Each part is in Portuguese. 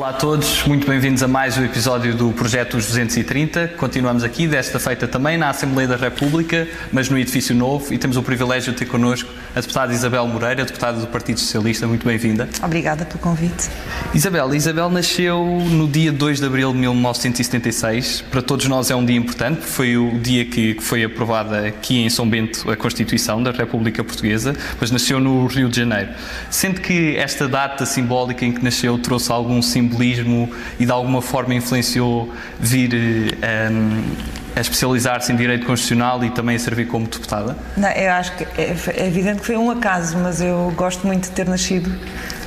Olá a todos, muito bem-vindos a mais um episódio do Projeto dos 230. Continuamos aqui, desta feita também na Assembleia da República, mas no edifício novo, e temos o privilégio de ter connosco a deputada Isabel Moreira, deputada do Partido Socialista. Muito bem-vinda. Obrigada pelo convite. Isabel, Isabel nasceu no dia 2 de abril de 1976. Para todos nós é um dia importante, foi o dia que foi aprovada aqui em São Bento a Constituição da República Portuguesa, mas nasceu no Rio de Janeiro. Sente que esta data simbólica em que nasceu trouxe algum simbolismo e de alguma forma influenciou vir um, a especializar-se em Direito Constitucional e também a servir como deputada? Não, eu acho que é, é, evidente que foi um acaso, mas eu gosto muito de ter nascido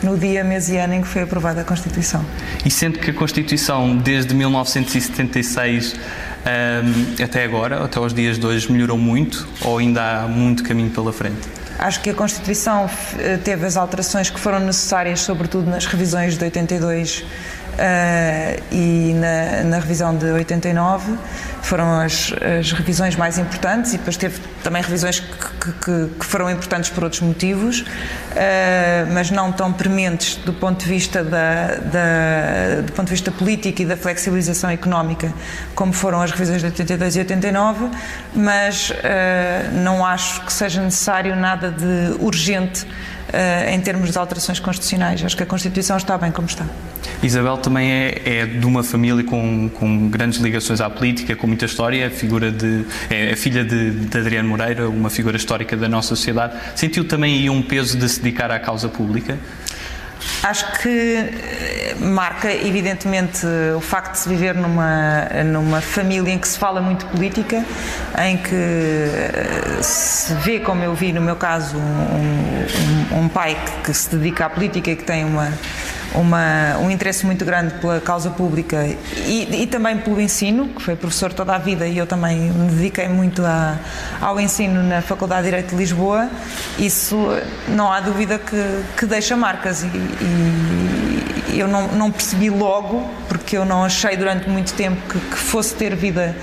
no dia, mês e ano em que foi aprovada a Constituição. E sendo que a Constituição, desde 1976 um, até agora, até os dias de hoje, melhorou muito ou ainda há muito caminho pela frente? Acho que a Constituição eh, teve as alterações que foram necessárias, sobretudo nas revisões de 82 Uh, e na, na, revisão de 89 foram as, as, revisões mais importantes e depois teve também revisões que, que, que foram importantes por outros motivos, uh, mas não tão prementes do ponto de vista da, da, do ponto de vista político e da flexibilização económica, como foram as revisões de 82 e 89, mas uh, não acho que seja necessário nada de urgente em termos de alterações constitucionais. Acho que a Constituição está bem como está. Isabel também é, é, de uma família com, com, grandes ligações à política, com muita história, figura de, é filha de, de, Adriano Moreira, uma figura histórica da nossa sociedade. Sentiu também aí um peso de se dedicar à causa pública? Acho que eh, marca, evidentemente, o facto de se viver numa, numa família em que se fala muito política, em que eh, se vê, como eu vi no meu caso, um, um, um pai que, que se dedica à política e que tem uma uma, um interesse muito grande pela causa pública e, e, também pelo ensino, que foi professor toda a vida e eu também me dediquei muito a, ao ensino na Faculdade de Direito de Lisboa, isso não há dúvida que, que deixa marcas e, e eu não, não, percebi logo, porque eu não achei durante muito tempo que, que fosse ter vida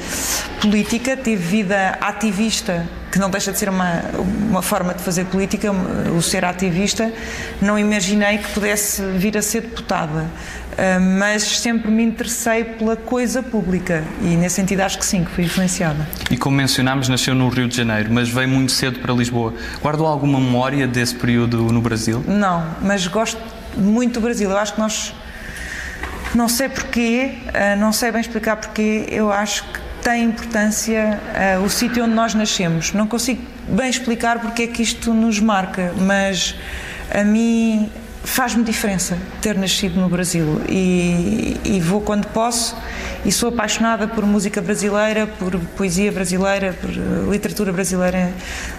política, tive vida ativista que não deixa de ser uma, uma forma de fazer política, o ser ativista, não imaginei que pudesse vir a ser deputada. Uh, mas sempre me interessei pela coisa pública e nesse sentido acho que sim, que fui influenciada. E como mencionámos, nasceu no Rio de Janeiro, mas veio muito cedo para Lisboa. Guardou alguma memória desse período no Brasil? Não, mas gosto muito do Brasil. Eu acho que nós, não sei porquê, uh, não sei bem explicar porquê, eu acho que tem importância uh, o sítio onde nós nascemos. Não consigo bem explicar porque é que isto nos marca, mas a mim faz-me diferença ter nascido no Brasil e, e, vou quando posso e sou apaixonada por música brasileira, por poesia brasileira, por literatura brasileira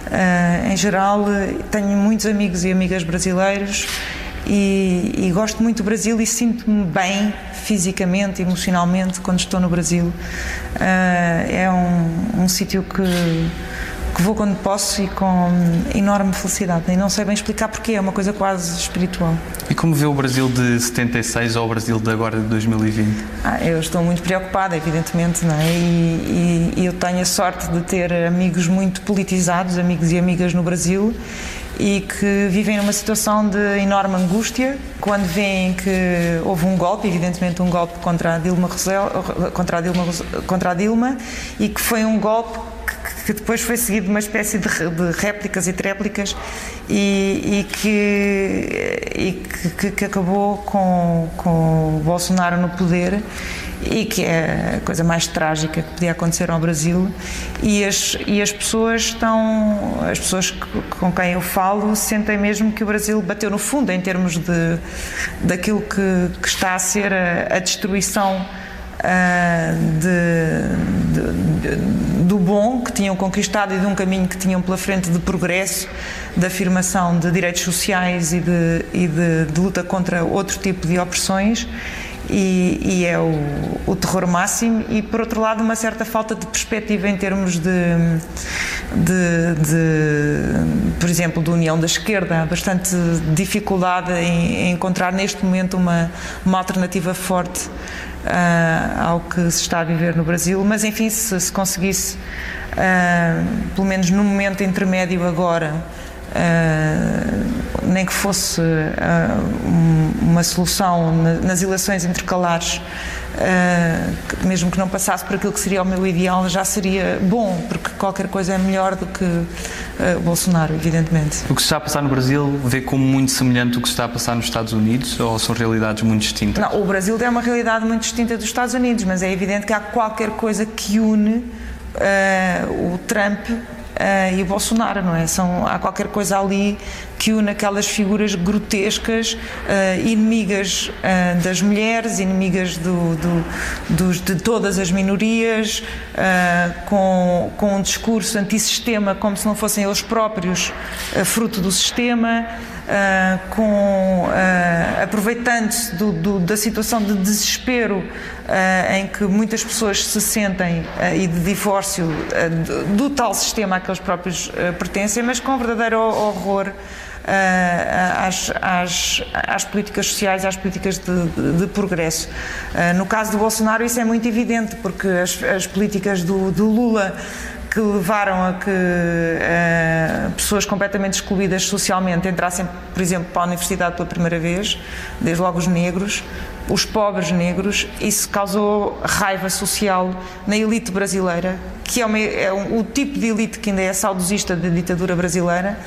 uh, em geral. Tenho muitos amigos e amigas brasileiros e, e gosto muito do Brasil e sinto-me bem fisicamente, emocionalmente, quando estou no Brasil. Uh, é um, um sítio que, que vou quando posso e com enorme felicidade. E não sei bem explicar porquê, é uma coisa quase espiritual. E como vê o Brasil de 76 ao Brasil de agora de 2020? Ah, eu estou muito preocupada, evidentemente, não é? E, e, e eu tenho a sorte de ter amigos muito politizados, amigos e amigas no Brasil e que vivem numa situação de enorme angústia quando veem que houve um golpe, evidentemente um golpe contra a Dilma contra a Dilma, contra a Dilma e que foi um golpe que depois foi seguido de uma espécie de, de réplicas e tréplicas e, e, que, e que, que, acabou com, com o Bolsonaro no poder e que é a coisa mais trágica que podia acontecer ao Brasil. E as, e as pessoas estão as pessoas com quem eu falo sentem mesmo que o Brasil bateu no fundo em termos de daquilo que, que está a ser a, a destruição uh, de, de, de, do bom que tinham conquistado e de um caminho que tinham pela frente de progresso, de afirmação de direitos sociais e de, e de luta contra outro tipo de opressões e, e é o, o, terror máximo, e por outro lado, uma certa falta de perspectiva em termos de, de, de por exemplo, de união da esquerda. Há bastante dificuldade em, em encontrar neste momento uma, uma alternativa forte uh, ao que se está a viver no Brasil, mas enfim, se, se conseguisse, uh, pelo menos no momento intermédio agora, uh, nem que fosse uh, uma solução nas eleições intercalares, uh, mesmo que não passasse por aquilo que seria o meu ideal, já seria bom, porque qualquer coisa é melhor do que Bolsonaro, evidentemente. O que se está a passar no Brasil vê como muito semelhante ao que se está a passar nos Estados Unidos ou são realidades muito distintas? Não, o Brasil é uma realidade muito distinta dos Estados Unidos, mas é evidente que há qualquer coisa que une o Trump uh, e o Bolsonaro, não é? São, há qualquer coisa ali que une aquelas figuras grotescas, uh, inimigas uh, das mulheres, inimigas do, do, dos, de todas as minorias, com, com um discurso antissistema, como se não fossem eles próprios fruto do sistema. Uh, com, uh, aproveitando-se da situação de desespero uh, em que muitas pessoas se sentem e de divórcio do, do, tal sistema a que eles próprios pertencem, mas com verdadeiro horror. Às, às, às, políticas sociais, às políticas de, de, de progresso. no caso do Bolsonaro, isso é muito evidente, porque as, as políticas do, do Lula que levaram a que uh, pessoas completamente excluídas socialmente entrassem, por exemplo, para a universidade pela primeira vez, desde logo os negros, os pobres negros, isso causou raiva social na elite brasileira, que é, uma, é um, o tipo de elite que ainda é saudosista da ditadura brasileira,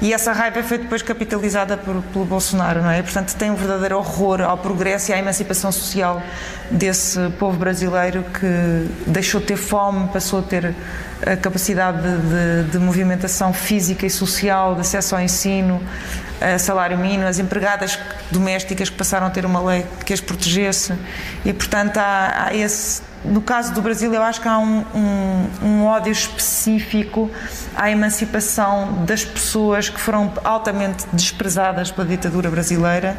e essa raiva foi depois capitalizada por, pelo Bolsonaro, não é? Portanto, tem um verdadeiro horror ao progresso e à emancipação social desse povo brasileiro que deixou de ter fome, passou a ter a capacidade de, de, de movimentação física e social, de acesso ao ensino, salário mínimo, as empregadas domésticas que passaram a ter uma lei que as protegesse e, portanto, há, há esse. No caso do Brasil, eu acho que há um, um, um, ódio específico à emancipação das pessoas que foram altamente desprezadas pela ditadura brasileira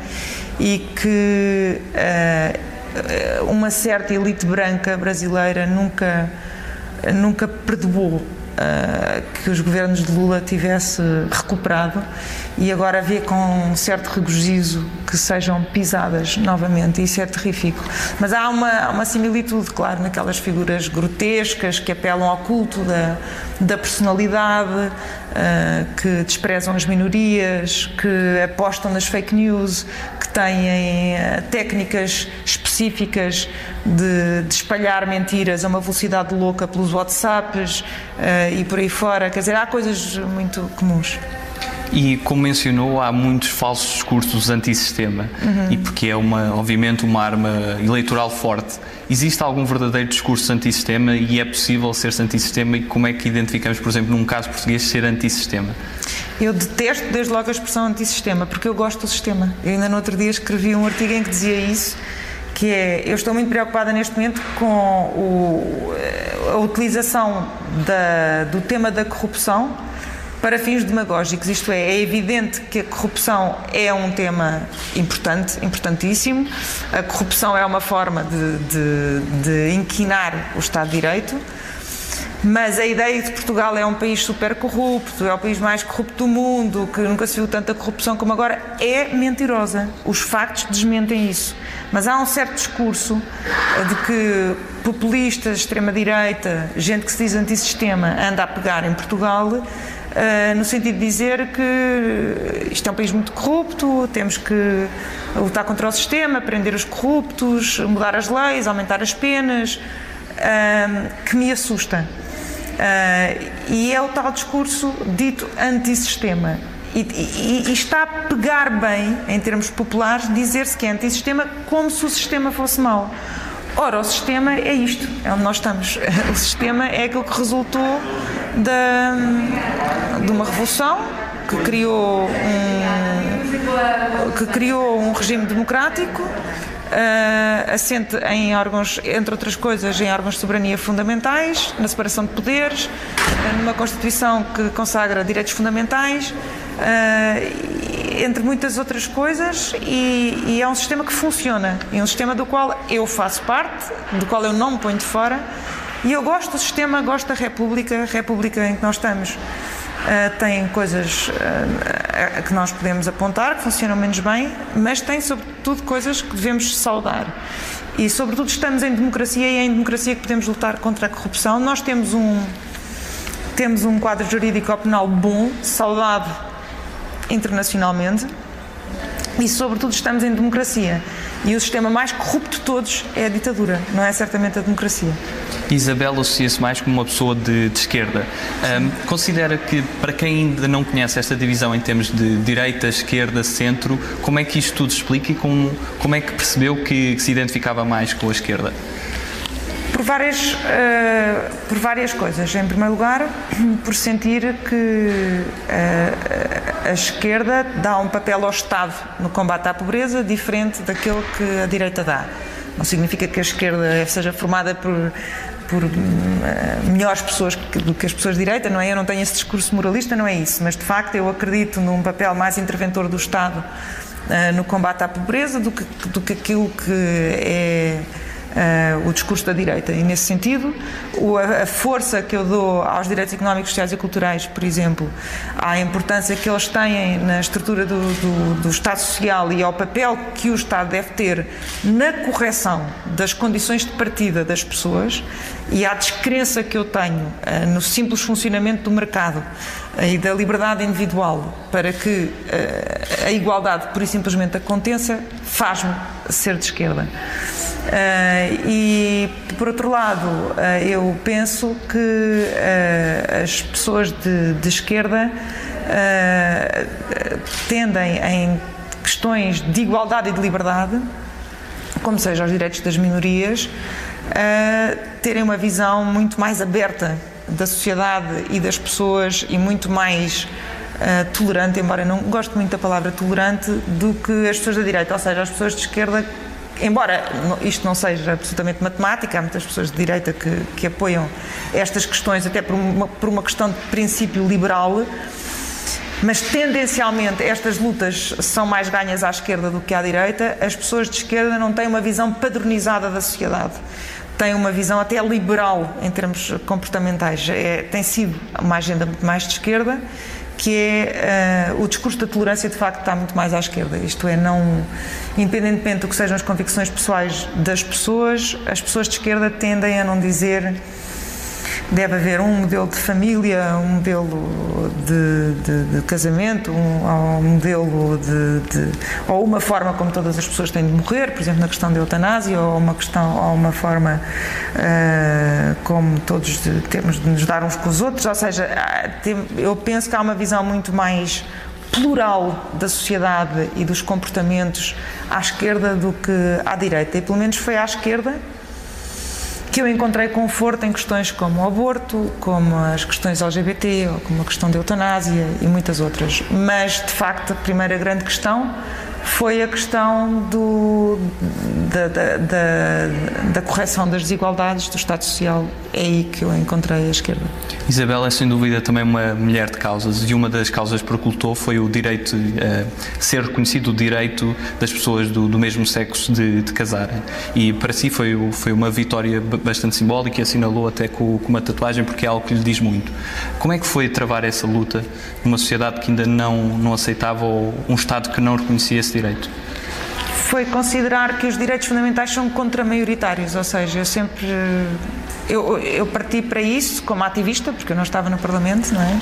e que uh, uma certa elite branca brasileira nunca, nunca perdoou que os governos de Lula tivesse recuperado e agora vê com um certo regozijo que sejam pisadas novamente. Isso é terrífico. Mas há uma, uma similitude, claro, naquelas figuras grotescas que apelam ao culto da, da personalidade, uh, que desprezam as minorias, que apostam nas fake news, que têm uh, técnicas específicas de, de, espalhar mentiras a uma velocidade louca pelos WhatsApps uh, e por aí fora. Quer dizer, há coisas muito comuns. E como mencionou, há muitos falsos discursos antissistema uhum. e porque é uma, obviamente, uma arma eleitoral forte. Existe algum verdadeiro discurso antissistema e é possível ser antissistema e como é que identificamos, por exemplo, num caso português, ser antissistema? Eu detesto desde logo a expressão antissistema, porque eu gosto do sistema. Eu ainda no outro dia escrevi um artigo em que dizia isso, que é, eu estou muito preocupada neste momento com o, a utilização da, do tema da corrupção para fins demagógicos. Isto é, é evidente que a corrupção é um tema importante, importantíssimo. A corrupção é uma forma de, de, de inquinar o Estado de Direito. Mas a ideia de Portugal é um país super corrupto, é o país mais corrupto do mundo, que nunca se viu tanta corrupção como agora, é mentirosa. Os factos desmentem isso. Mas há um certo discurso de que populistas, extrema-direita, gente que se diz antissistema, anda a pegar em Portugal Uh, no sentido de dizer que isto é um país muito corrupto, temos que lutar contra o sistema, prender os corruptos, mudar as leis, aumentar as penas, uh, que me assusta. Uh, e é o tal discurso dito antissistema. E, e, e está a pegar bem, em termos populares, dizer-se que é antissistema como se o sistema fosse mau. Ora, o sistema é isto, é onde nós estamos. O sistema é aquilo que resultou da, de uma revolução que criou um, que criou um regime democrático uh, assente em órgãos, entre outras coisas, em órgãos de soberania fundamentais, na separação de poderes, numa Constituição que consagra direitos fundamentais, uh, entre muitas outras coisas, e, e, é um sistema que funciona, e um sistema do qual eu faço parte, do qual eu não me ponho de fora, e eu gosto do sistema, gosto da República, República em que nós estamos Uh, tem coisas uh, que nós podemos apontar, que funcionam menos bem, mas tem, sobretudo, coisas que devemos saudar. E, sobretudo, estamos em democracia e é em democracia que podemos lutar contra a corrupção. Nós temos um, temos um quadro jurídico penal bom, saudável internacionalmente e, sobretudo, estamos em democracia. E o sistema mais corrupto de todos é a ditadura, não é certamente a democracia. Isabel associa-se mais como uma pessoa de, de esquerda. Um, considera que, para quem ainda não conhece esta divisão em termos de direita, esquerda, centro, como é que isto tudo explica e como, como é que percebeu que, que se identificava mais com a esquerda? Por várias, uh, por várias coisas. Em primeiro lugar, por sentir que uh, a esquerda dá um papel ao Estado no combate à pobreza diferente daquele que a direita dá. Não significa que a esquerda seja formada por, por uh, melhores pessoas do que as pessoas de direita, não é? Eu não tenho esse discurso moralista, não é isso, mas de facto eu acredito num papel mais interventor do Estado no combate à pobreza do que, do que aquilo que é uh, o discurso da direita. E, nesse sentido, o, a força que eu dou aos direitos económicos, sociais e culturais, por exemplo, à importância que eles têm na estrutura do, do, do Estado Social e ao papel que o Estado deve ter na correção das condições de partida das pessoas e à descrença que eu tenho uh, no simples funcionamento do mercado e da liberdade individual para que uh, a igualdade pura e simplesmente aconteça, faz-me ser de esquerda. Uh, e, por outro lado, uh, eu penso que uh, as pessoas de, de esquerda tendem em questões de igualdade e de liberdade, como seja os direitos das minorias, terem uma visão muito mais aberta da sociedade e das pessoas e muito mais Uh, tolerante, embora eu não gosto muito da palavra tolerante, do que as pessoas da direita, ou seja, as pessoas de esquerda embora isto não seja absolutamente matemática, há muitas pessoas de direita que, que apoiam estas questões até por uma, por uma questão de princípio liberal, mas tendencialmente estas lutas são mais ganhas à esquerda do que à direita. As pessoas de esquerda não têm uma visão padronizada da sociedade. Têm uma visão até liberal em termos comportamentais. É, tem sido uma agenda muito mais de esquerda que é uh, o discurso da tolerância de facto está muito mais à esquerda. Isto é, não, independentemente do que sejam as convicções pessoais das pessoas, as pessoas de esquerda tendem a não dizer deve haver um modelo de família, um modelo de, de, de casamento, um, um modelo de, de, ou uma forma como todas as pessoas têm de morrer, por exemplo, na questão da eutanásia, ou uma questão, ou uma forma uh, como todos temos de nos dar uns com os outros, ou seja, eu penso que há uma visão muito mais plural da sociedade e dos comportamentos à esquerda do que à direita, e pelo menos foi à esquerda que eu encontrei conforto em questões como o aborto, como as questões LGBT, ou como a questão da eutanásia e muitas outras. Mas, de facto, a primeira grande questão foi a questão do, da, da, da, da, correção das desigualdades do Estado Social. É aí que eu encontrei a esquerda. Isabel é sem dúvida também uma mulher de causas e uma das causas que procurou foi o direito, uh, ser reconhecido o direito das pessoas do, do mesmo sexo de, de, casarem. E para si foi, foi uma vitória bastante simbólica e assinalou até com, com uma tatuagem porque é algo que lhe diz muito. Como é que foi travar essa luta numa sociedade que ainda não, não aceitava ou um Estado que não reconhecia esse direito? Foi considerar que os direitos fundamentais são contra-maioritários, ou seja, eu sempre. Eu, eu parti para isso como ativista, porque eu não estava no Parlamento, não é?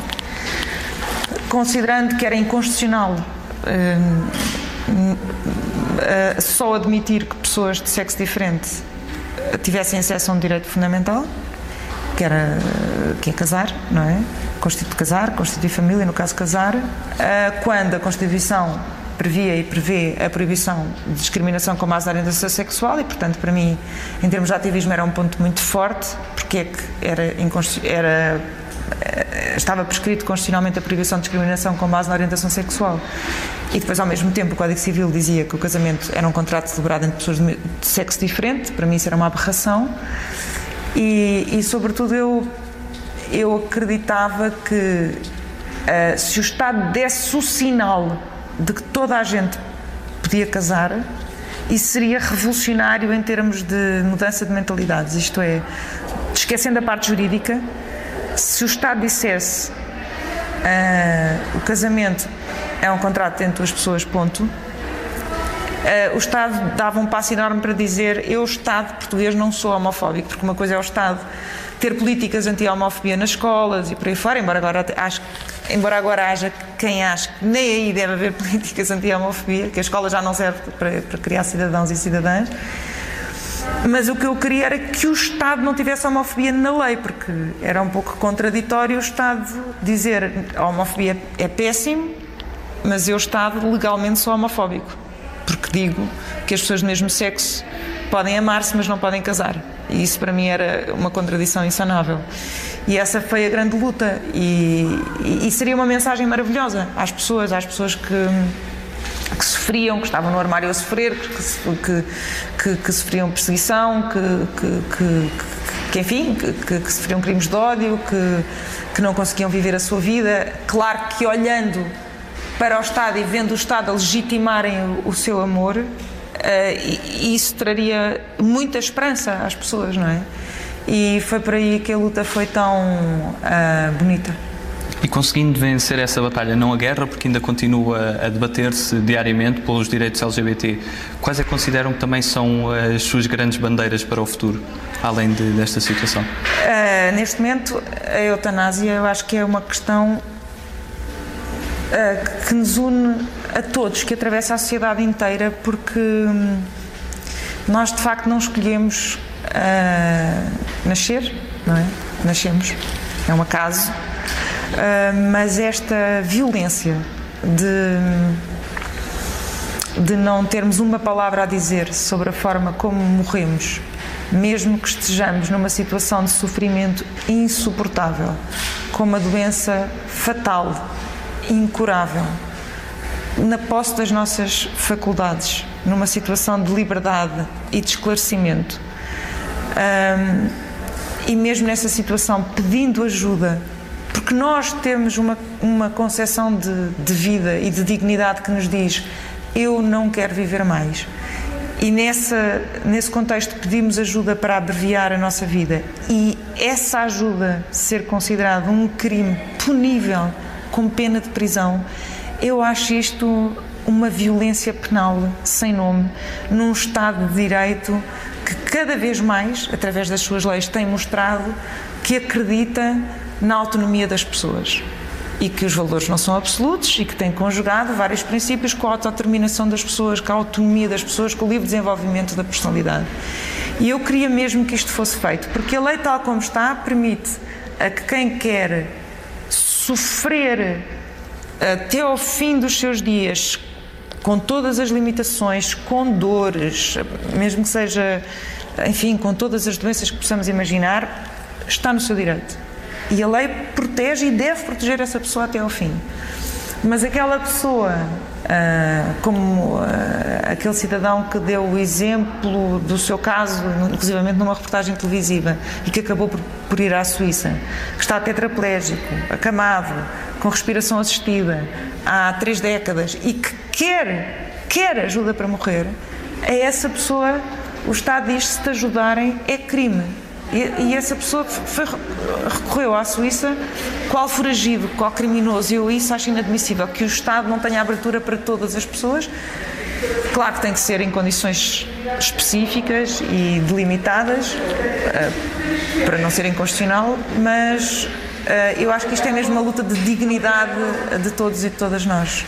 Considerando que era inconstitucional uh, só admitir que pessoas de sexo diferente tivessem acesso a um direito fundamental, que era que é casar, não é? Constituir casar, constituir família, no caso casar, uh, quando a Constituição previa e prevê a proibição de discriminação com base na orientação sexual e, portanto, para mim, em termos de ativismo, era um ponto muito forte, porque é que era, era eh, estava prescrito constitucionalmente a proibição de discriminação com base na orientação sexual. E depois, ao mesmo tempo, o Código Civil dizia que o casamento era um contrato celebrado entre pessoas de sexo diferente, para mim isso era uma aberração. E, e sobretudo, eu, eu acreditava que uh, se o Estado desse o sinal de que toda a gente podia casar, isso seria revolucionário em termos de mudança de mentalidades. Isto é, esquecendo a parte jurídica, se o Estado dissesse uh, o casamento é um contrato entre duas pessoas, ponto. Uh, o Estado dava um passo enorme para dizer eu, Estado português, não sou homofóbico, porque uma coisa é o Estado ter políticas anti-homofobia nas escolas e por aí fora, embora agora acho embora agora haja quem ache que nem aí deve haver políticas anti-homofobia, que a escola já não serve para, para criar cidadãos e cidadãs, mas o que eu queria era que o Estado não tivesse homofobia na lei, porque era um pouco contraditório o Estado dizer a homofobia é péssimo, mas eu, Estado, legalmente sou homofóbico. Porque digo que as pessoas do mesmo sexo podem amar-se, mas não podem casar. E isso para mim era uma contradição insanável. E essa foi a grande luta. E, e, e seria uma mensagem maravilhosa às pessoas, às pessoas que que sofriam, que estavam no armário a sofrer, que, que, que sofriam perseguição, que, enfim, que, sofriam crimes de ódio, que, que não conseguiam viver a sua vida. Claro que olhando para o Estado e vendo o Estado a legitimarem o seu amor, uh, isso traria muita esperança às pessoas, não é? E foi por aí que a luta foi tão uh, bonita. E conseguindo vencer essa batalha, não a guerra, porque ainda continua a debater-se diariamente pelos direitos LGBT, quais é que consideram que também são as suas grandes bandeiras para o futuro, além de, desta situação? Uh, neste momento, a eutanásia eu acho que é uma questão uh, que nos une a todos, que atravessa a sociedade inteira, porque hum, nós de facto não escolhemos uh, nascer, não é? Nascemos, é um acaso ah, mas esta violência de, de não termos uma palavra a dizer sobre a forma como morremos, mesmo que estejamos numa situação de sofrimento insuportável, com uma doença fatal, incurável, na posse das nossas faculdades, numa situação de liberdade e de esclarecimento. Um, e mesmo nessa situação, pedindo ajuda porque nós temos uma, uma concepção de, de vida e de dignidade que nos diz: eu não quero viver mais. E nessa, nesse contexto pedimos ajuda para abreviar a nossa vida. E essa ajuda ser considerada um crime punível com pena de prisão, eu acho isto uma violência penal sem nome, num Estado de Direito que cada vez mais, através das suas leis, tem mostrado que acredita na autonomia das pessoas e que os valores não são absolutos e que tem conjugado vários princípios com a autodeterminação das pessoas, com a autonomia das pessoas, com o livre desenvolvimento da personalidade. E eu queria mesmo que isto fosse feito, porque a lei tal como está permite a que quem quer sofrer até ao fim dos seus dias com todas as limitações, com dores, mesmo que seja, enfim, com todas as doenças que possamos imaginar, está no seu direito. E a lei protege e deve proteger essa pessoa até ao fim. Mas aquela pessoa, como ah, aquele cidadão que deu o exemplo do seu caso, inclusivamente numa reportagem televisiva, e que acabou por, por ir à Suíça, que está tetraplégico, acamado, com respiração assistida há três décadas e que quer, quer ajuda para morrer, a essa pessoa o Estado diz se te ajudarem é crime. E, e, essa pessoa foi, recorreu à Suíça, qual foragido, qual criminoso. Eu isso acho inadmissível, que o Estado não tenha abertura para todas as pessoas. Claro que tem que ser em condições específicas e delimitadas, uh, para não ser inconstitucional, mas uh, eu acho que isto é mesmo uma luta de dignidade de todos e de todas nós.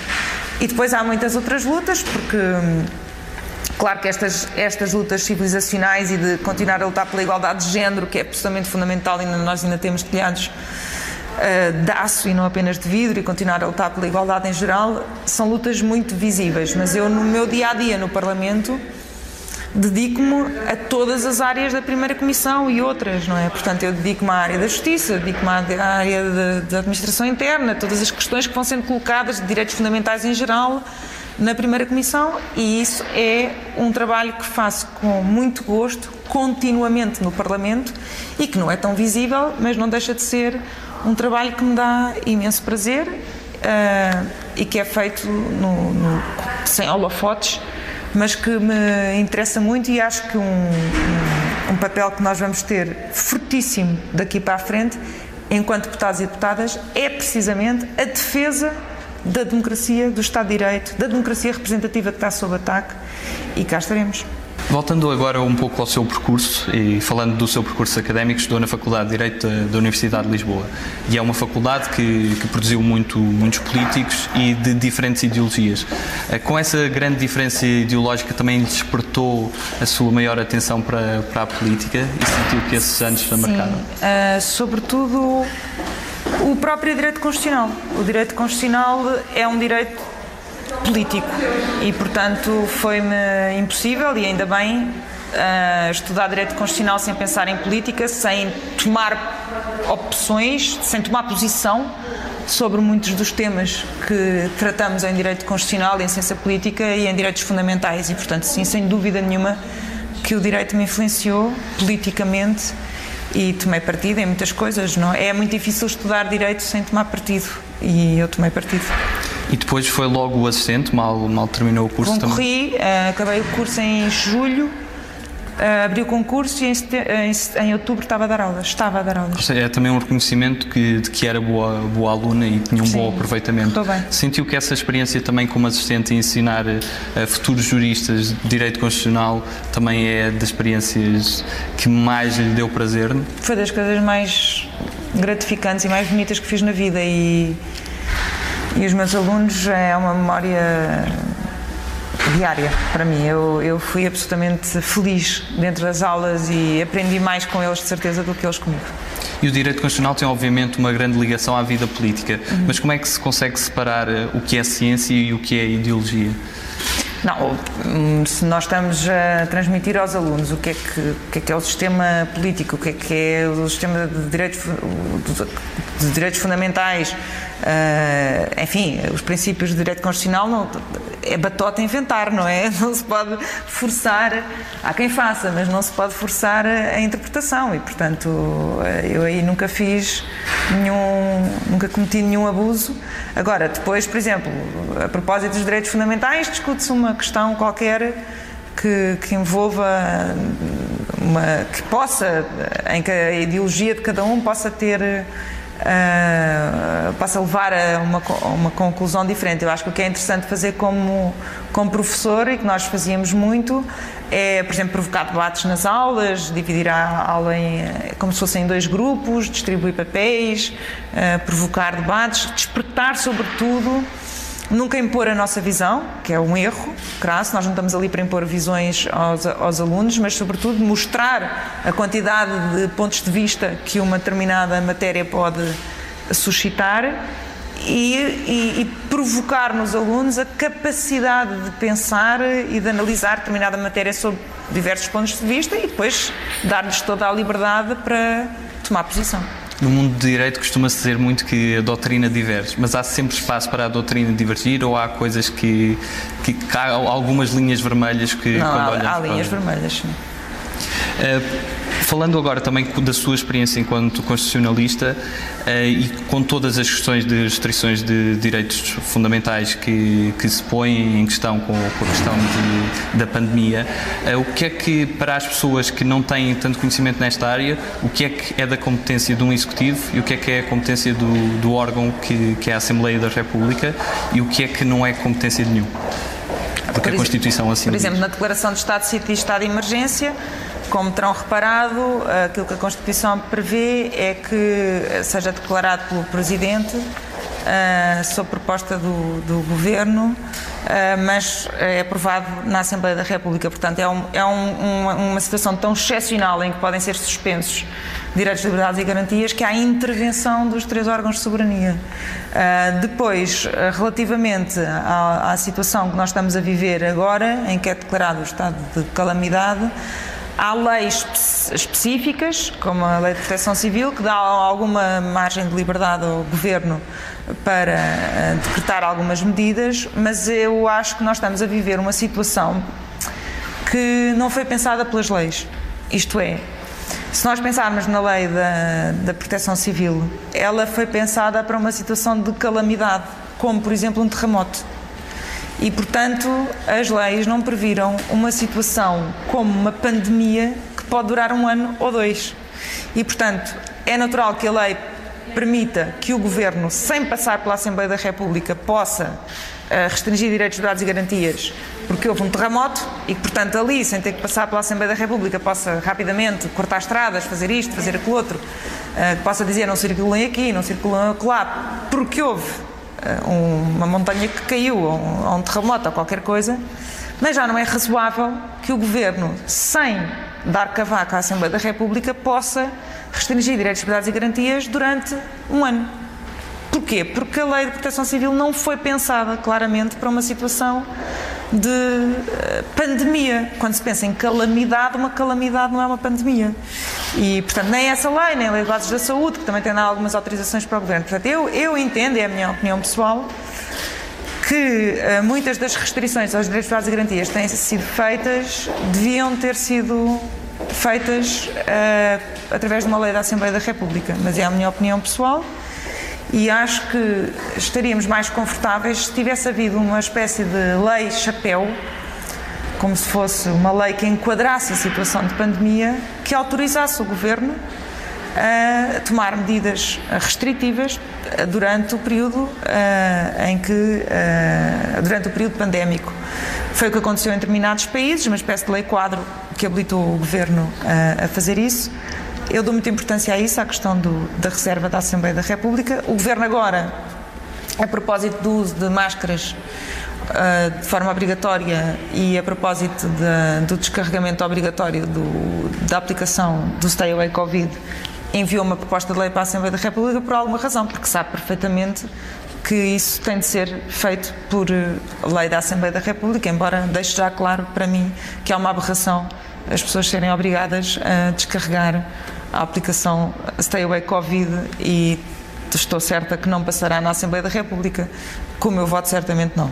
E depois há muitas outras lutas, porque. Claro que estas, estas lutas civilizacionais e de continuar a lutar pela igualdade de género, que é absolutamente fundamental, e nós ainda temos telhados uh, de aço e não apenas de vidro, e continuar a lutar pela igualdade em geral, são lutas muito visíveis. Mas eu, no meu dia a dia no Parlamento, dedico-me a todas as áreas da primeira comissão e outras, não é? Portanto, eu dedico-me à área da justiça, dedico-me à área da administração interna, todas as questões que vão sendo colocadas de direitos fundamentais em geral na primeira comissão e isso é um trabalho que faço com muito gosto, continuamente no Parlamento e que não é tão visível, mas não deixa de ser um trabalho que me dá imenso prazer uh, e que é feito no, no, sem holofotes, mas que me interessa muito e acho que um, um, um papel que nós vamos ter fortíssimo daqui para a frente, enquanto deputados e deputadas, é precisamente a defesa da democracia, do Estado de Direito, da democracia representativa que está sob ataque e cá estaremos. Voltando agora um pouco ao seu percurso e falando do seu percurso académico, estudou na Faculdade de Direito da Universidade de Lisboa e é uma faculdade que, que produziu muito, muitos políticos e de diferentes ideologias. Eh, com essa grande diferença ideológica também despertou a sua maior atenção para, para a política e sentiu que esses anos a marcaram? Uh, sobretudo o próprio direito constitucional. O direito constitucional é um direito político e, portanto, foi-me impossível e ainda bem uh, estudar direito constitucional sem pensar em política, sem tomar opções, sem tomar posição sobre muitos dos temas que tratamos em direito constitucional, em ciência política e em direitos fundamentais e, portanto, sim, sem dúvida nenhuma que o direito me influenciou politicamente e tomei partido em muitas coisas. Não é? é muito difícil estudar direito sem tomar partido e eu tomei partido. E depois foi logo o assistente, mal, mal terminou o curso Concorri, também? Uh, acabei o curso em julho, uh, abri o concurso e em, em, em, outubro estava a dar aulas. Estava a dar aulas. Ou seja, é também um reconhecimento que, de que era boa, boa aluna e tinha um Sim, bom aproveitamento. Estou bem. Sentiu que essa experiência também como assistente a ensinar a futuros juristas de direito constitucional também é das experiências que mais lhe deu prazer? Foi das coisas mais gratificantes e mais bonitas que fiz na vida e e os meus alunos é uma memória diária para mim. Eu, eu fui absolutamente feliz dentro das aulas e aprendi mais com eles, de certeza, do que eles comigo. E o direito constitucional tem, obviamente, uma grande ligação à vida política. Uhum. Mas como é que se consegue separar eh, o que é ciência e o que é ideologia? Não, hum, se nós estamos a transmitir aos alunos o que é que, o que, é, que é o sistema político, o que é que é o sistema de direitos, de direitos fundamentais, Uh, enfim, os princípios de direito constitucional não, é batota inventar, não é? Não se pode forçar, há quem faça, mas não se pode forçar a, interpretação e, portanto, eu aí nunca fiz nenhum, nunca cometi nenhum abuso. Agora, depois, por exemplo, a propósito dos direitos fundamentais, discute-se uma questão qualquer que, que, envolva uma que possa em que a ideologia de cada um possa ter uh, possa levar a uma, uma conclusão diferente. Eu acho que o que é interessante fazer como, como professor e que nós fazíamos muito é, por exemplo, provocar debates nas aulas, dividir a aula em, como se fossem dois grupos, distribuir papéis, uh, provocar debates, despertar, sobretudo, Nunca impor a nossa visão, que é um erro crasso, nós não estamos ali para impor visões aos, aos, alunos, mas, sobretudo, mostrar a quantidade de pontos de vista que uma determinada matéria pode suscitar e, e, e provocar nos alunos a capacidade de pensar e de analisar determinada matéria sob diversos pontos de vista e depois dar-lhes toda a liberdade para tomar posição. No mundo do direito costuma-se dizer muito que a doutrina diverge, mas há sempre espaço para a doutrina divergir ou há coisas que, que, que há algumas linhas vermelhas que Não, há, há linhas vermelhas, sim. Uh, Falando agora também da sua experiência enquanto constitucionalista uh, e com todas as questões de restrições de direitos fundamentais que, que se põem em questão com, a questão de, da pandemia, uh, o que é que, para as pessoas que não têm tanto conhecimento nesta área, o que é que é da competência de um executivo e o que é que é a competência do, do órgão que, que é a Assembleia da República e o que é que não é competência de nenhum? Porque a Constituição assim Por exemplo, diz. na declaração de Estado de Sítio e Estado de Emergência, como terão reparado, aquilo que a Constituição prevê é que seja declarado pelo Presidente uh, sob proposta do, do Governo, uh, mas é aprovado na Assembleia da República. Portanto, é, um, é um, uma, uma, situação tão excepcional em que podem ser suspensos direitos, liberdades e garantias que há intervenção dos três órgãos de soberania. Uh, depois, relativamente à, à situação que nós estamos a viver agora, em que é declarado o estado de calamidade, Há leis específicas, como a Lei de Proteção Civil, que dá alguma margem de liberdade ao Governo para eh, decretar algumas medidas, mas eu acho que nós estamos a viver uma situação que não foi pensada pelas leis. Isto é, se nós pensarmos na lei da, da proteção civil, ela foi pensada para uma situação de calamidade, como por exemplo um terremoto. E, portanto, as leis não previram uma situação como uma pandemia que pode durar um ano ou dois. E, portanto, é natural que a lei permita que o Governo, sem passar pela Assembleia da República, possa a restringir direitos, liberdades e garantias porque houve um terremoto e que, portanto, ali, sem ter que passar pela Assembleia da República, possa rapidamente cortar estradas, fazer isto, fazer aquilo outro, uh, que possa dizer não circulem aqui, não circulem lá, porque houve uma montanha que caiu, ou um, ou um terremoto, ou qualquer coisa, mas já não é razoável que o Governo, sem dar cavaco à Assembleia da República, possa restringir direitos, liberdades e garantias durante um ano. Porquê? Porque a lei de proteção civil não foi pensada claramente para uma situação de uh, pandemia. Quando se pensa em calamidade, uma calamidade não é uma pandemia. E, portanto, nem essa lei, nem a lei de bases da saúde, que também tem algumas autorizações para o governo. Portanto, eu, eu entendo, é a minha opinião pessoal, que uh, muitas das restrições aos direitos, liberdades e garantias têm sido feitas deviam ter sido feitas uh, através de uma lei da Assembleia da República. Mas é a minha opinião pessoal e acho que estaríamos mais confortáveis se tivesse havido uma espécie de lei chapéu, como se fosse uma lei que enquadrasse a situação de pandemia, que autorizasse o governo a tomar medidas restritivas durante o período uh, em que uh, durante o período pandémico. Foi o que aconteceu em determinados países uma espécie de lei quadro que habilitou o governo uh, a fazer isso eu dou muita importância a isso, à questão do, da reserva da Assembleia da República. O Governo agora, a propósito do uso de máscaras uh, de forma obrigatória e a propósito de, do descarregamento obrigatório do, da aplicação do Stay Away Covid, enviou uma proposta de lei para a Assembleia da República por alguma razão, porque sabe perfeitamente que isso tem de ser feito por eh, lei da Assembleia da República, embora deixe já claro para mim que há uma aberração as pessoas serem obrigadas a descarregar a aplicação Stay Away Covid e estou certa que não passará na Assembleia da República. Com o meu voto, certamente não.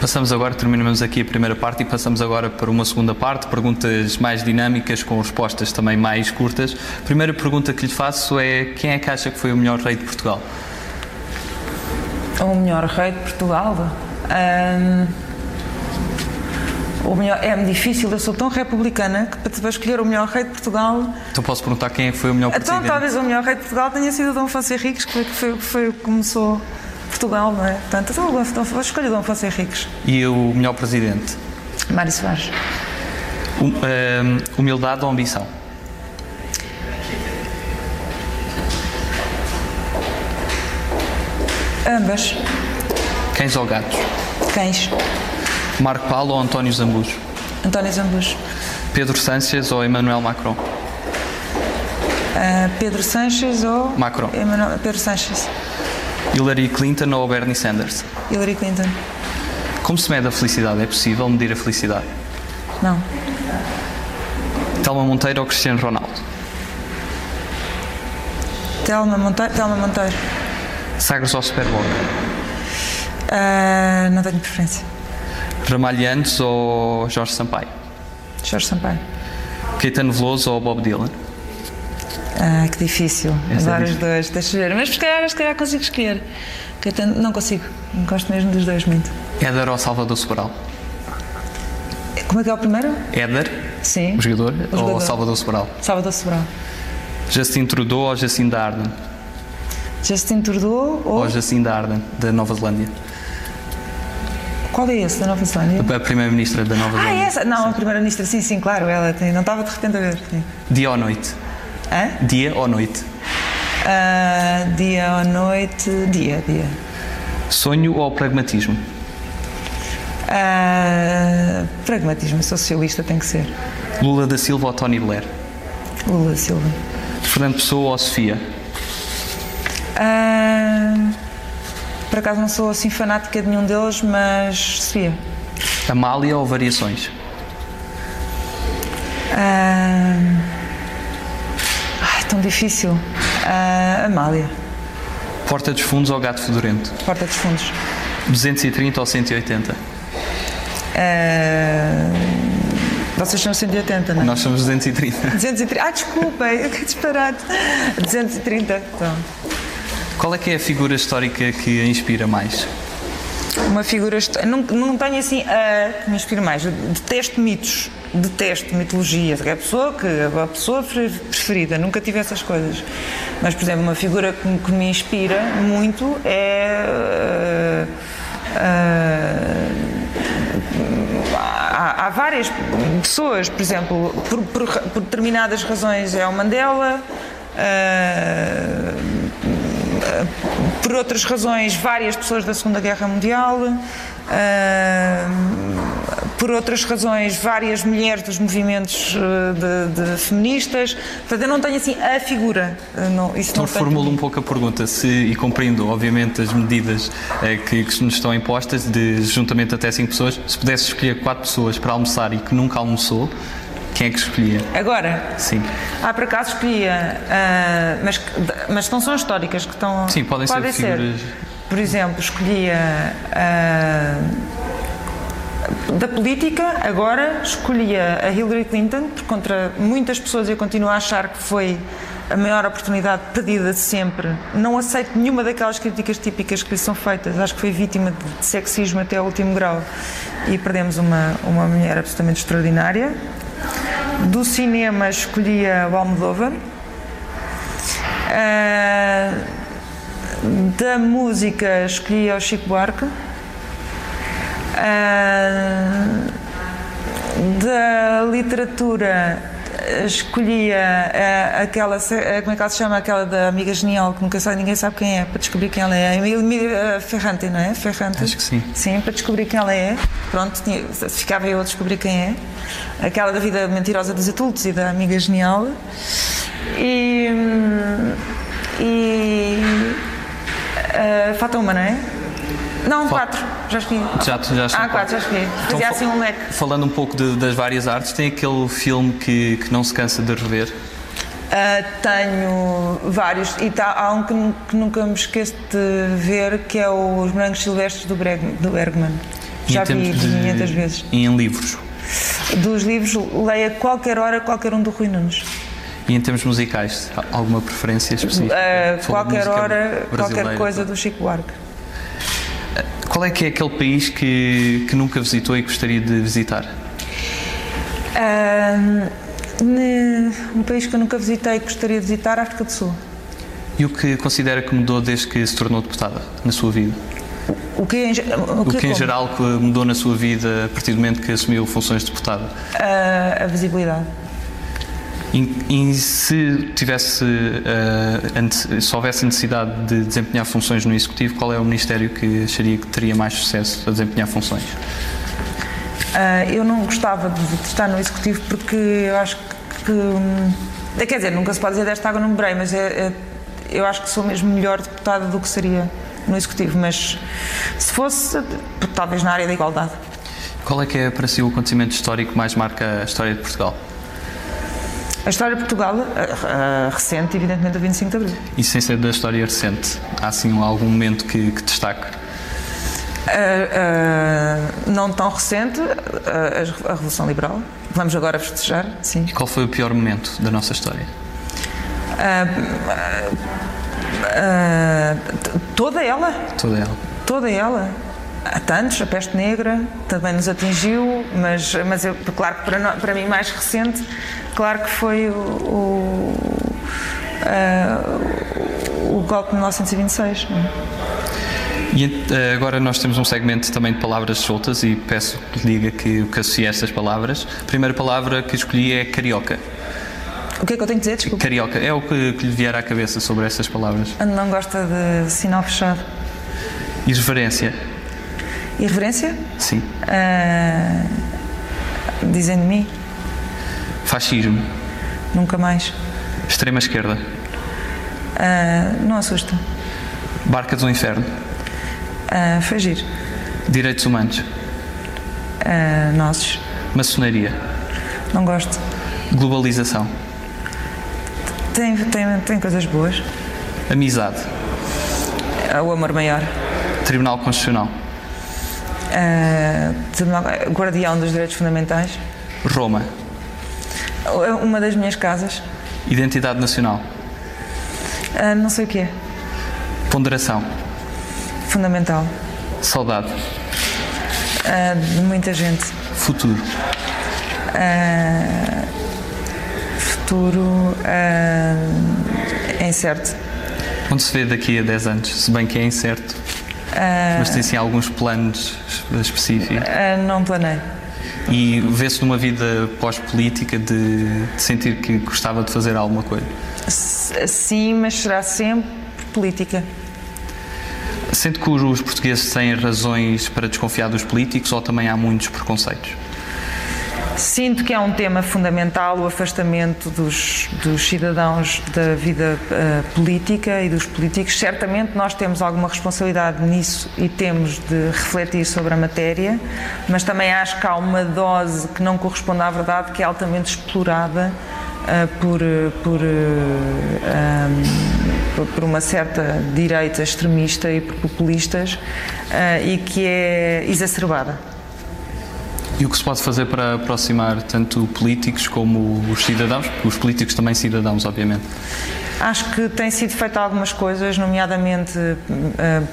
Passamos agora, terminamos aqui a primeira parte e passamos agora para uma segunda parte, perguntas mais dinâmicas, com respostas também mais curtas. A primeira pergunta que lhe faço é: quem é que acha que foi o melhor rei de Portugal? O melhor rei de Portugal? O melhor, é-me difícil, eu sou tão republicana que para escolher o melhor rei de Portugal. Então posso perguntar quem é foi o melhor então, presidente? Então talvez o melhor rei de Portugal tenha sido Dom Afonso Henriques, que foi, foi, foi começou Portugal, não é? Portanto, então, vou escolher Dom Afonso Henriques. E o melhor presidente? Mário Soares. Um, um, humildade ou ambição? Ambas. Cães ou gatos? Cães. Marco Paulo ou António Zambujo? António Zambujo. Pedro Sánchez ou Emmanuel Macron? Uh, Pedro Sánchez ou Macron. Emmanuel, Pedro Sánchez. Hillary Clinton ou Bernie Sanders? Hillary Clinton. Como se mede a felicidade? É possível medir a felicidade? Não. Telma Monteiro ou Cristiano Ronaldo? Telma Monteiro. Telma Monteiro. Sagres ou Superboc? Uh, não tenho preferência. Ramalhantes ou Jorge Sampaio? Jorge Sampaio. Caetano Veloso ou Bob Dylan? Ah, que difícil. Esta Adoro é os dois, deixa ver. Mas se calhar, se calhar consigo escolher. Caetano, não consigo. Não gosto mesmo dos dois muito. Éder ou Salvador Sobral? Como é que é o primeiro? Éder, Sim. o jogador, o jogador. ou Salvador Sobral? Salvador Sobral. Justin Trudeau ou Jacinda Ardern? Justin Trudeau ou... Ou Jacinda Ardern, da Nova Zelândia? Qual é esse da Nova Zelândia? A Primeira-Ministra da Nova Zelândia. Ah, essa? Não, a Primeira-Ministra, sim, sim, claro, ela tem, não estava de repente a ver. Sim. Dia ou noite? Hã? Dia ou noite? Uh, dia ou noite? Dia, dia. Sonho ou pragmatismo? Uh, pragmatismo, socialista tem que ser. Lula da Silva ou Tony Blair? Lula da Silva. Fernando Pessoa ou Sofia? Uh, por acaso não sou assim fanática de nenhum deles, mas Sofia. Amália ou Variações? Ai, tão difícil. Uh, Amália. Porta dos Fundos ou Gato Fedorento? Porta dos Fundos. 230 ou 180? Uh... Vocês são 180, não é? Nós somos 230. 230. Ah, desculpa, que disparate. 230, então. Qual é que é a figura histórica que a inspira mais? Uma figura. Não, não tenho assim a que me inspira mais. Detesto mitos, detesto mitologia. É a pessoa que a pessoa preferida, nunca tive essas coisas. Mas, por exemplo, uma figura que, que me inspira muito é. há, há, várias pessoas, por exemplo, por, por, por determinadas razões é o Mandela. Uh, por outras razões, várias pessoas da Segunda Guerra Mundial, uh, por outras razões, várias mulheres dos movimentos de, de feministas. Portanto, eu não tenho assim a figura. Não, isso então, formulo um pouco a pergunta, se, e compreendo, obviamente, as medidas eh, que, que nos estão impostas, de juntamente até 5 pessoas, se pudesse escolher 4 pessoas para almoçar e que nunca almoçou, quem é que escolhia? Agora? Sim. Ah, por acaso escolhia, uh, mas, mas não são históricas que estão. Sim, podem, podem ser, figuras. Por exemplo, escolhia. Uh, da política, agora escolhia a Hillary Clinton, porque contra muitas pessoas eu continuo a achar que foi a maior oportunidade perdida de sempre. Não aceito nenhuma daquelas críticas típicas que lhe são feitas. Acho que foi vítima de sexismo até ao último grau. E perdemos uma, uma mulher absolutamente extraordinária. Do cinema escolhia o Almodóvar. Uh, da música escolhia o Chico Buarque. Uh, da literatura escolhia uh, aquela, uh, como é que ela se chama? Aquela da amiga genial, que nunca sabe, ninguém sabe quem é, para descobrir quem ela é. Uh, Ferrante, não é? Ferrante. Acho que sim. Sim, para descobrir quem ela é. Pronto, tinha, ficava eu a descobrir quem é. Aquela da vida mentirosa dos adultos e da amiga genial. E. e uh, Fata uma, não é? Não, quatro. Já escolhi. Já, já ah, quatro, já escolhi. Fazia então, assim um leque. Falando um pouco de, das várias artes, tem aquele filme que, que não se cansa de rever? Uh, tenho vários e tá, há um que, que, nunca me esqueço de ver que é Os Morangos Silvestres do, Breg, do Bergman. E Já vi 500 vezes. E em livros? Dos livros, leia qualquer hora, qualquer um do Rui Nunes. E em termos musicais, alguma preferência específica? Uh, qualquer hora, qualquer coisa do Chico Buarque. Qual é que é aquele país que, que nunca visitou e gostaria de visitar? Um, um país que eu nunca visitei e gostaria de visitar, África do Sul. E o que considera que mudou desde que se tornou deputada na sua vida? O que, em, o que, o que em geral mudou na sua vida a partir do momento que assumiu funções de deputada? A visibilidade. E, se tivesse, uh, se houvesse necessidade de desempenhar funções no Executivo, qual é o Ministério que acharia que teria mais sucesso a desempenhar funções? Uh, eu não gostava de, de, estar no Executivo porque eu acho que. Hum, quer dizer, nunca se pode dizer desta água não me mas é, é, eu acho que sou mesmo melhor deputada do que seria no Executivo. Mas se fosse, talvez na área da igualdade. Qual é que é para si o acontecimento histórico que mais marca a história de Portugal? A história de Portugal, uh, recente, evidentemente, o 25 de Abril. E sem ser da história recente, há assim algum momento que, que destaque? Uh, não tão recente, a Revolução Liberal. Vamos agora festejar, sim. E qual foi o pior momento da nossa história? toda ela. Toda ela. Toda ela. Há tantos, a peste negra também nos atingiu, mas, mas eu, claro que para, para mim mais recente Claro que foi o, o, uh, o golpe de 1926. E eh, agora nós temos um segmento também de palavras soltas e peço que diga que, que associe estas palavras. A primeira palavra que escolhi é carioca. O que é que eu tenho que dizer? Desculpa. Carioca. É o que, que lhe vier à cabeça sobre essas palavras. Não gosta de sinal fechado. Irreverência. Irreverência? Sim. Uh, dizem de mim? Fascismo. Nunca mais. Extrema esquerda. Uh, não assusta. Barca do Inferno. Uh, fagir. Direitos humanos. Uh, nossos. Maçonaria. Não gosto. Globalização. Tem, tem, tem coisas boas. Amizade. O amor maior. Tribunal Constitucional. Uh, Tribunal, Guardião dos Direitos Fundamentais. Roma. Uma das minhas casas. Identidade nacional. Uh, não sei o que é. Ponderação. Fundamental. Saudade. Uh, de muita gente. Futuro. Uh, futuro é incerto. Onde se vê daqui a 10 anos, se bem que é incerto? Mas tem sim alguns planos específicos? Uh, não planei. E vê-se numa vida pós-política de, de, sentir que gostava de fazer alguma coisa? Sim, mas será sempre política. Sente que os portugueses têm razões para desconfiar dos políticos ou também há muitos preconceitos? Sinto que é um tema fundamental o afastamento dos, dos cidadãos da vida uh, política e dos políticos. Certamente nós temos alguma responsabilidade nisso e temos de refletir sobre a matéria, mas também acho que há uma dose que não corresponde à verdade, que é altamente explorada uh, por, por, uh, um, por, uma certa direita extremista e por populistas e que é exacerbada. E o que se pode fazer para aproximar tanto políticos como os cidadãos? Os políticos também cidadãos, obviamente. Acho que tem sido feita algumas coisas, nomeadamente, uh,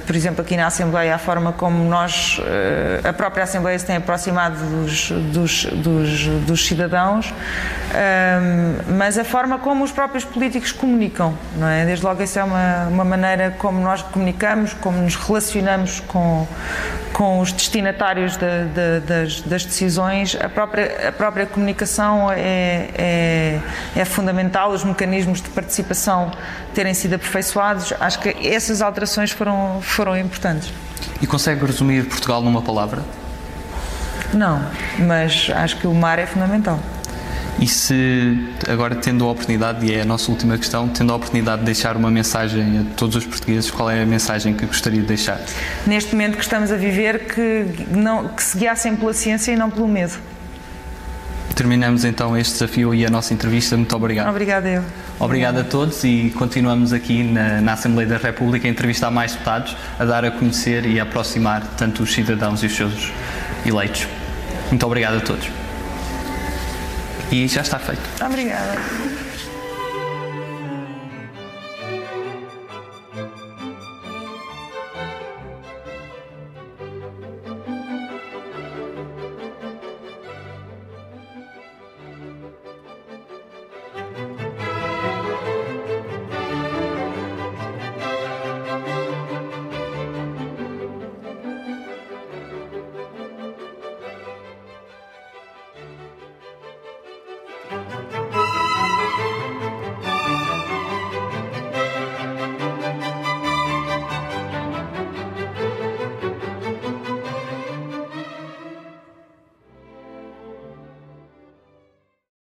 por exemplo, aqui na Assembleia, a forma como nós, uh, a própria Assembleia se tem aproximado dos, dos, dos, dos cidadãos, uh, mas a forma como os próprios políticos comunicam, não é? Desde logo, essa é uma, uma maneira como nós comunicamos, como nos relacionamos com, com os destinatários de, de, das, das, decisões, a própria, a própria comunicação é, é, é, fundamental, os mecanismos de participação terem sido aperfeiçoados, acho que essas alterações foram, foram importantes. E consegue resumir Portugal numa palavra? Não, mas acho que o mar é fundamental. E se, agora tendo a oportunidade, e é a nossa última questão, tendo a oportunidade de deixar uma mensagem a todos os portugueses, qual é a mensagem que gostaria de deixar? Neste momento que estamos a viver, que, não, que se guiassem pela ciência e não pelo medo. Terminamos então este desafio e a nossa entrevista. Muito obrigado. Obrigada eu. Obrigado a todos e continuamos aqui na, na, Assembleia da República a entrevistar mais deputados, a dar a conhecer e a aproximar tanto os cidadãos e os seus eleitos. Muito obrigado a todos. E já está feito. Obrigada.